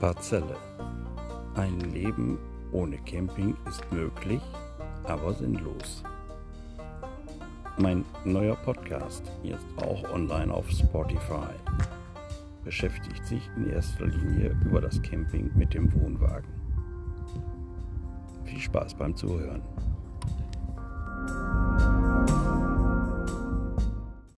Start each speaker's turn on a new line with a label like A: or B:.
A: Parzelle. Ein Leben ohne Camping ist möglich, aber sinnlos. Mein neuer Podcast, jetzt auch online auf Spotify, beschäftigt sich in erster Linie über das Camping mit dem Wohnwagen. Viel Spaß beim Zuhören.